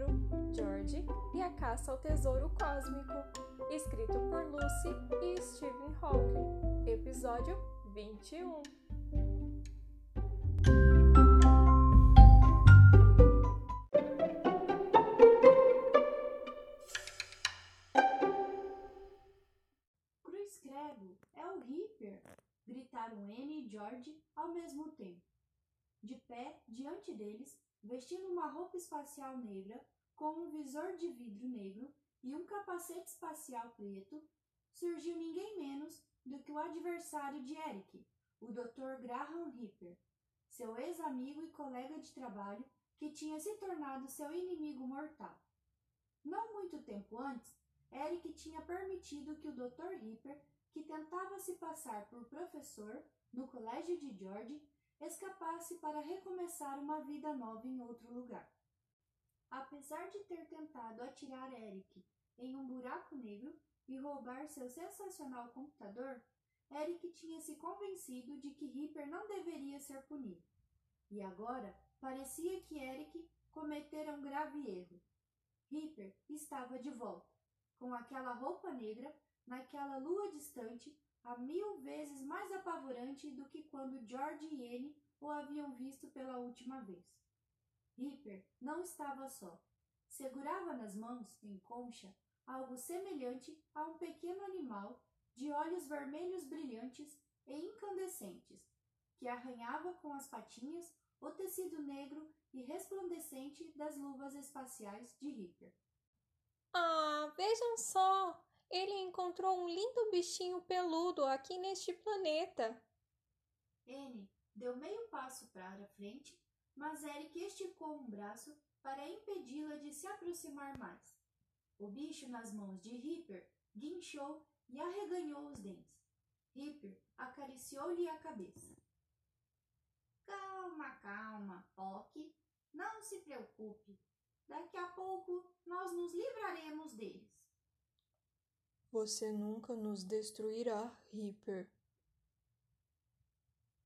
livro George e a Caça ao Tesouro Cósmico, escrito por Lucy e Stephen Hawking, episódio 21. Cruz credo, é o Ripper! gritaram Anne e George ao mesmo tempo. De pé, diante deles, vestindo uma roupa espacial negra, com um visor de vidro negro e um capacete espacial preto, surgiu ninguém menos do que o adversário de Eric, o Dr. Graham Ripper, seu ex-amigo e colega de trabalho que tinha se tornado seu inimigo mortal. Não muito tempo antes, Eric tinha permitido que o Dr. Ripper, que tentava se passar por professor no colégio de George, escapasse para recomeçar uma vida nova em outro lugar. Apesar de ter tentado atirar Eric em um buraco negro e roubar seu sensacional computador, Eric tinha se convencido de que Ripper não deveria ser punido. E agora parecia que Eric cometera um grave erro. Ripper estava de volta, com aquela roupa negra, naquela lua distante, a mil vezes mais apavorante do que quando George e Anne o haviam visto pela última vez. Ripper não estava só. Segurava nas mãos, em concha, algo semelhante a um pequeno animal de olhos vermelhos brilhantes e incandescentes, que arranhava com as patinhas o tecido negro e resplandecente das luvas espaciais de Ripper. Ah, vejam só! Ele encontrou um lindo bichinho peludo aqui neste planeta. N deu meio passo para a frente, mas Eric esticou um braço para impedi-la de se aproximar mais. O bicho nas mãos de Ripper guinchou e arreganhou os dentes. Ripper acariciou-lhe a cabeça. Calma, calma, Pock. Não se preocupe. Daqui a pouco nós nos livraremos deles. Você nunca nos destruirá, Ripper,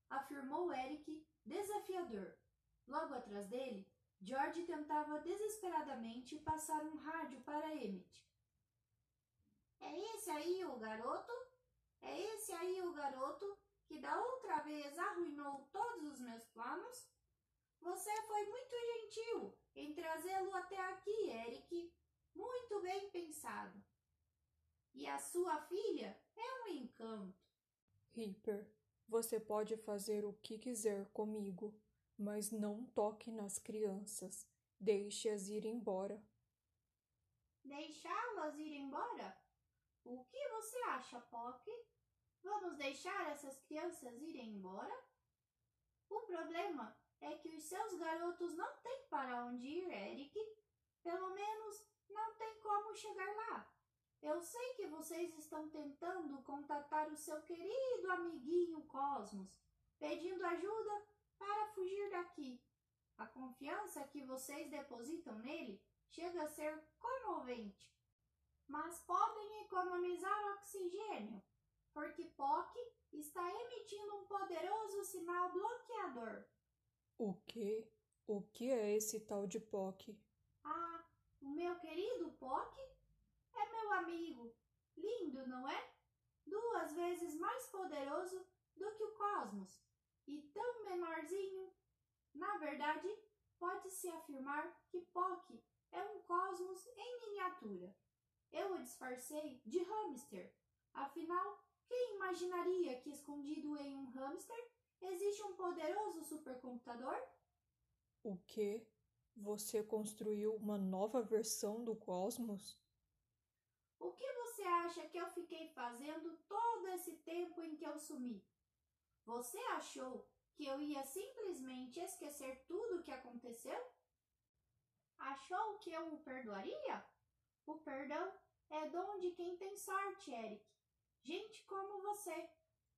afirmou Eric, desafiador. Logo atrás dele, George tentava desesperadamente passar um rádio para Emmett. É esse aí o garoto? É esse aí o garoto que da outra vez arruinou todos os meus planos? Você foi muito gentil em trazê-lo até aqui, Eric. Muito bem pensado. E a sua filha é um encanto. Ripper, você pode fazer o que quiser comigo, mas não toque nas crianças. Deixe-as ir embora. Deixá-las ir embora? O que você acha, Pock? Vamos deixar essas crianças irem embora? O problema é que os seus garotos não têm para onde ir, Eric. Pelo menos não tem como chegar lá. Eu sei que vocês estão tentando contatar o seu querido amiguinho Cosmos, pedindo ajuda para fugir daqui. A confiança que vocês depositam nele chega a ser comovente. Mas podem economizar oxigênio, porque POC está emitindo um poderoso sinal bloqueador. O que? O que é esse tal de POC? Ah, o meu querido POC é meu amigo. Lindo, não é? Duas vezes mais poderoso do que o cosmos e tão menorzinho. Na verdade, pode-se afirmar que POC é um cosmos em miniatura. Eu o disfarcei de hamster. Afinal, quem imaginaria que escondido em um hamster existe um poderoso supercomputador? O que? Você construiu uma nova versão do cosmos? O que você acha que eu fiquei fazendo todo esse tempo em que eu sumi? Você achou que eu ia simplesmente esquecer tudo o que aconteceu? Achou que eu o perdoaria? O perdão é dom de quem tem sorte, Eric. Gente como você.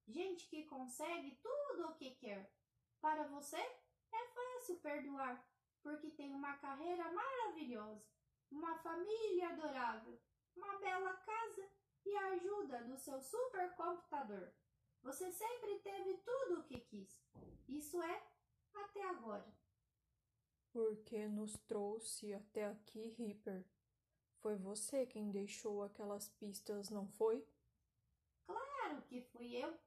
Gente que consegue tudo o que quer. Para você é fácil perdoar, porque tem uma carreira maravilhosa, uma família adorável, uma bela casa e a ajuda do seu supercomputador. Você sempre teve tudo o que quis. Isso é, até agora. Porque nos trouxe até aqui, Ripper? Foi você quem deixou aquelas pistas, não foi? Claro que fui eu.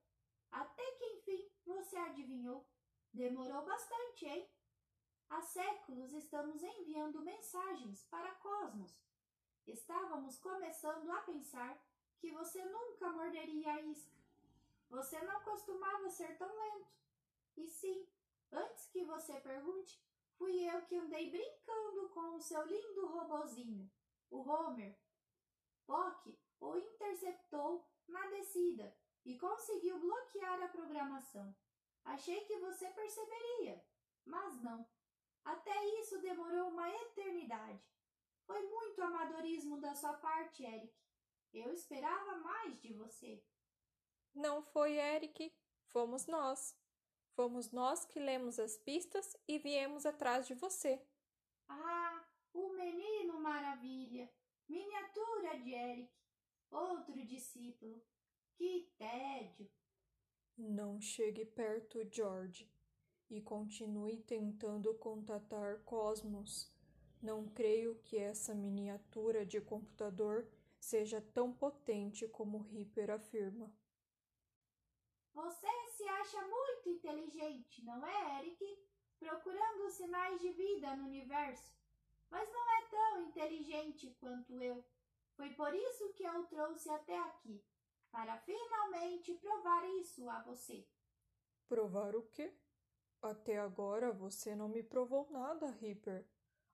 Até que enfim você adivinhou. Demorou bastante, hein? Há séculos estamos enviando mensagens para Cosmos. Estávamos começando a pensar que você nunca morderia a isca. Você não costumava ser tão lento. E sim, antes que você pergunte, fui eu que andei brincando com o seu lindo robozinho, o Homer. Pock o interceptou na descida e conseguiu bloquear a programação. Achei que você perceberia, mas não. Até isso demorou uma eternidade. Foi muito amadorismo da sua parte, Eric. Eu esperava mais de você. Não foi Eric, fomos nós. Fomos nós que lemos as pistas e viemos atrás de você. Ah, o menino maravilha! Miniatura de Eric, outro discípulo. Que tédio! Não chegue perto, George, e continue tentando contatar Cosmos. Não creio que essa miniatura de computador seja tão potente como Ripper afirma. Você se acha muito inteligente, não é, Eric? Procurando sinais de vida no universo. Mas não é tão inteligente quanto eu. Foi por isso que eu o trouxe até aqui para finalmente provar isso a você. Provar o quê? Até agora você não me provou nada, Ripper.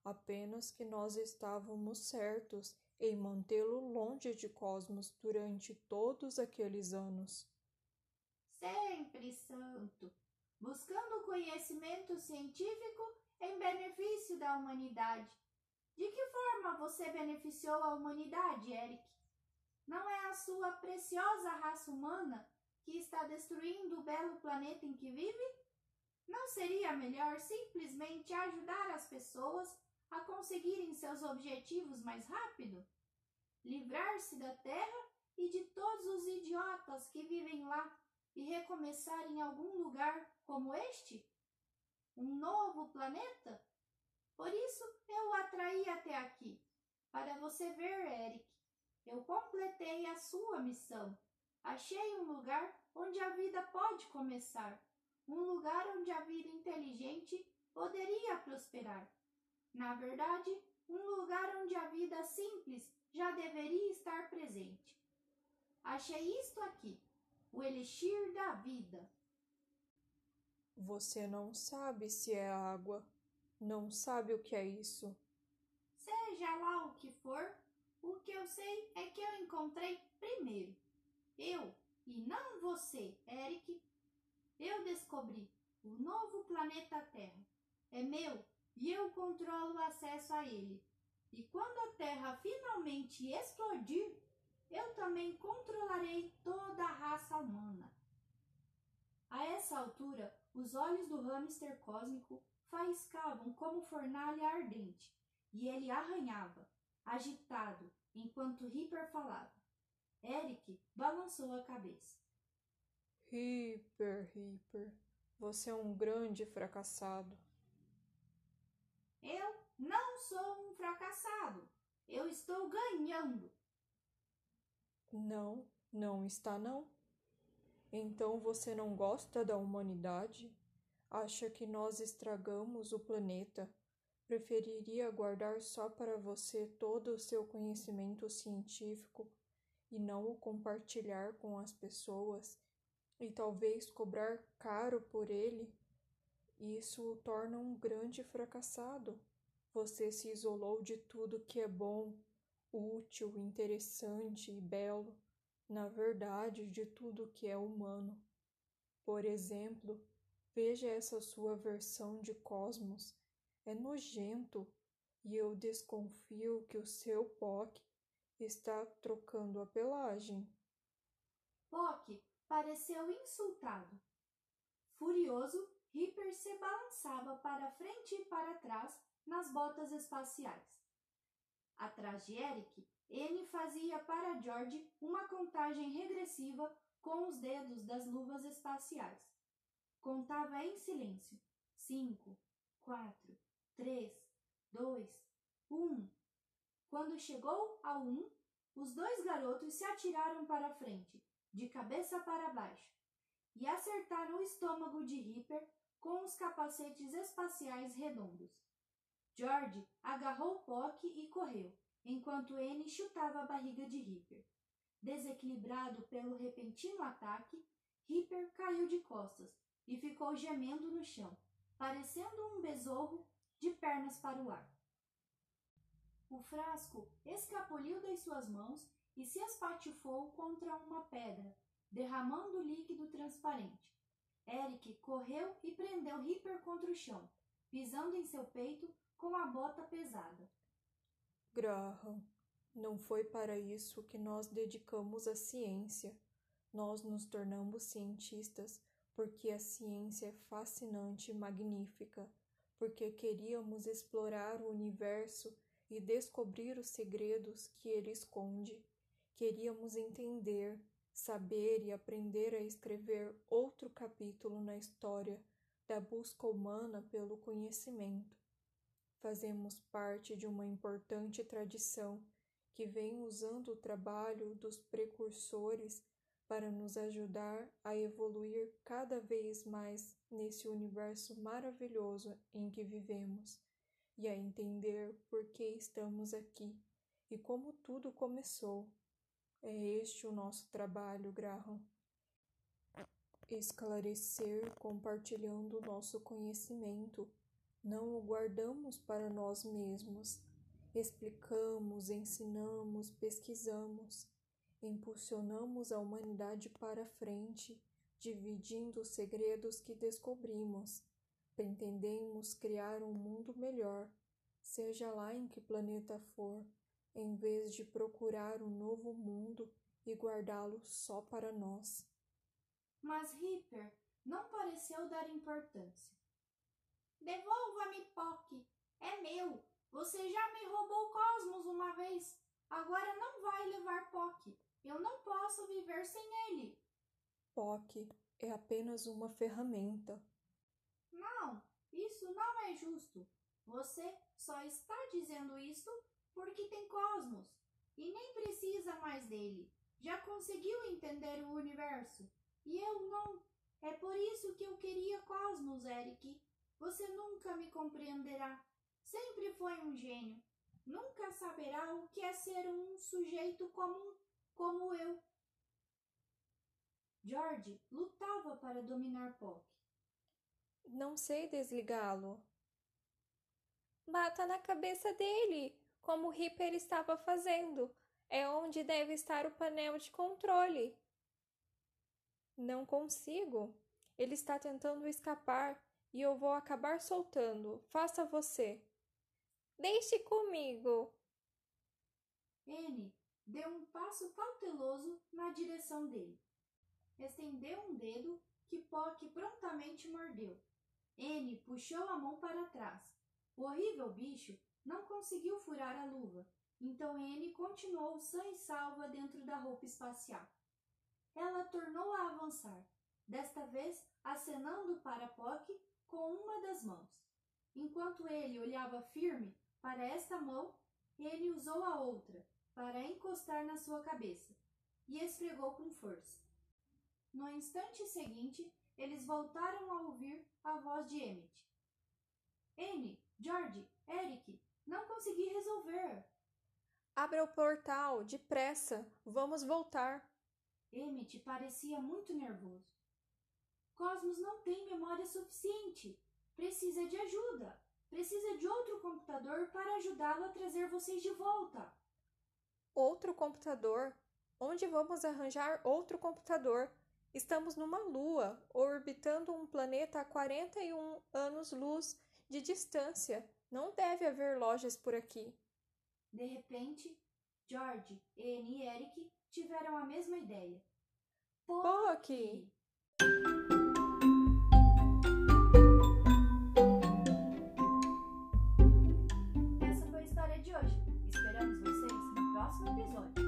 Apenas que nós estávamos certos em mantê-lo longe de Cosmos durante todos aqueles anos sempre santo, buscando conhecimento científico em benefício da humanidade. De que forma você beneficiou a humanidade, Eric? Não é a sua preciosa raça humana que está destruindo o belo planeta em que vive? Não seria melhor simplesmente ajudar as pessoas a conseguirem seus objetivos mais rápido? Livrar-se da Terra e de todos os idiotas que vivem lá e recomeçar em algum lugar como este? Um novo planeta? Por isso eu o atraí até aqui, para você ver, Eric. Eu completei a sua missão. Achei um lugar onde a vida pode começar, um lugar onde a vida inteligente poderia prosperar. Na verdade, um lugar onde a vida simples já deveria estar presente. Achei isto aqui o elixir da vida. Você não sabe se é água, não sabe o que é isso. Seja lá o que for, o que eu sei é que eu encontrei primeiro. Eu, e não você, Eric. Eu descobri o novo planeta Terra. É meu e eu controlo o acesso a ele. E quando a Terra finalmente explodir, eu também controlarei toda a raça humana. A essa altura, os olhos do hamster cósmico faiscavam como fornalha ardente, e ele arranhava, agitado, enquanto Ripper falava. Eric balançou a cabeça. Ripper, Ripper, você é um grande fracassado. Eu não sou um fracassado. Eu estou ganhando. Não, não está não. Então você não gosta da humanidade? Acha que nós estragamos o planeta? Preferiria guardar só para você todo o seu conhecimento científico e não o compartilhar com as pessoas e talvez cobrar caro por ele? Isso o torna um grande fracassado. Você se isolou de tudo que é bom útil, interessante e belo, na verdade, de tudo que é humano. Por exemplo, veja essa sua versão de cosmos. É nojento e eu desconfio que o seu POC está trocando a pelagem. POC pareceu insultado. Furioso, Ripper se balançava para frente e para trás nas botas espaciais. Atrás de Eric, N fazia para George uma contagem regressiva com os dedos das luvas espaciais. Contava em silêncio. Cinco, quatro, três, dois, um. Quando chegou ao um, os dois garotos se atiraram para a frente, de cabeça para baixo, e acertaram o estômago de Ripper com os capacetes espaciais redondos. George agarrou Pock e correu, enquanto N chutava a barriga de Ripper. Desequilibrado pelo repentino ataque, Ripper caiu de costas e ficou gemendo no chão, parecendo um besouro de pernas para o ar. O frasco escapuliu das suas mãos e se espatifou contra uma pedra, derramando líquido transparente. Eric correu e prendeu Ripper contra o chão, pisando em seu peito com a bota pesada. Graham, não foi para isso que nós dedicamos a ciência. Nós nos tornamos cientistas porque a ciência é fascinante e magnífica, porque queríamos explorar o universo e descobrir os segredos que ele esconde. Queríamos entender, saber e aprender a escrever outro capítulo na história da busca humana pelo conhecimento. Fazemos parte de uma importante tradição que vem usando o trabalho dos precursores para nos ajudar a evoluir cada vez mais nesse universo maravilhoso em que vivemos e a entender por que estamos aqui e como tudo começou. É este o nosso trabalho, Graham. Esclarecer compartilhando nosso conhecimento. Não o guardamos para nós mesmos. Explicamos, ensinamos, pesquisamos. Impulsionamos a humanidade para frente, dividindo os segredos que descobrimos. Pretendemos criar um mundo melhor, seja lá em que planeta for em vez de procurar um novo mundo e guardá-lo só para nós. Mas Ripper não pareceu dar importância. Devolva-me, Pock! É meu! Você já me roubou o cosmos uma vez. Agora não vai levar Pock. Eu não posso viver sem ele. Pock é apenas uma ferramenta. Não, isso não é justo. Você só está dizendo isso porque tem cosmos e nem precisa mais dele. Já conseguiu entender o universo e eu não. É por isso que eu queria cosmos, Eric. Você nunca me compreenderá. Sempre foi um gênio. Nunca saberá o que é ser um sujeito comum como eu. George lutava para dominar Pock. Não sei desligá-lo. Bata na cabeça dele como Ripper estava fazendo. É onde deve estar o painel de controle. Não consigo. Ele está tentando escapar e eu vou acabar soltando. Faça você. Deixe comigo. N deu um passo cauteloso na direção dele. Estendeu um dedo que Pock prontamente mordeu. N puxou a mão para trás. O horrível bicho não conseguiu furar a luva, então N continuou sã e salva dentro da roupa espacial. Ela tornou a avançar, desta vez acenando para Pock com uma das mãos. Enquanto ele olhava firme para esta mão, ele usou a outra para encostar na sua cabeça e esfregou com força. No instante seguinte, eles voltaram a ouvir a voz de Emmett. N, George, Eric, não consegui resolver. Abra o portal, depressa. Vamos voltar. Emmett parecia muito nervoso. Cosmos não tem memória suficiente. Precisa de ajuda. Precisa de outro computador para ajudá-lo a trazer vocês de volta. Outro computador? Onde vamos arranjar outro computador? Estamos numa lua, orbitando um planeta a 41 anos-luz de distância. Não deve haver lojas por aqui. De repente, George, Anne e Eric tiveram a mesma ideia. Pock! Essa foi a história de hoje. Esperamos vocês no próximo episódio.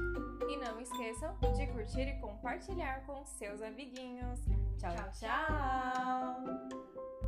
E não esqueçam de curtir e compartilhar com seus amiguinhos. tchau. tchau. tchau.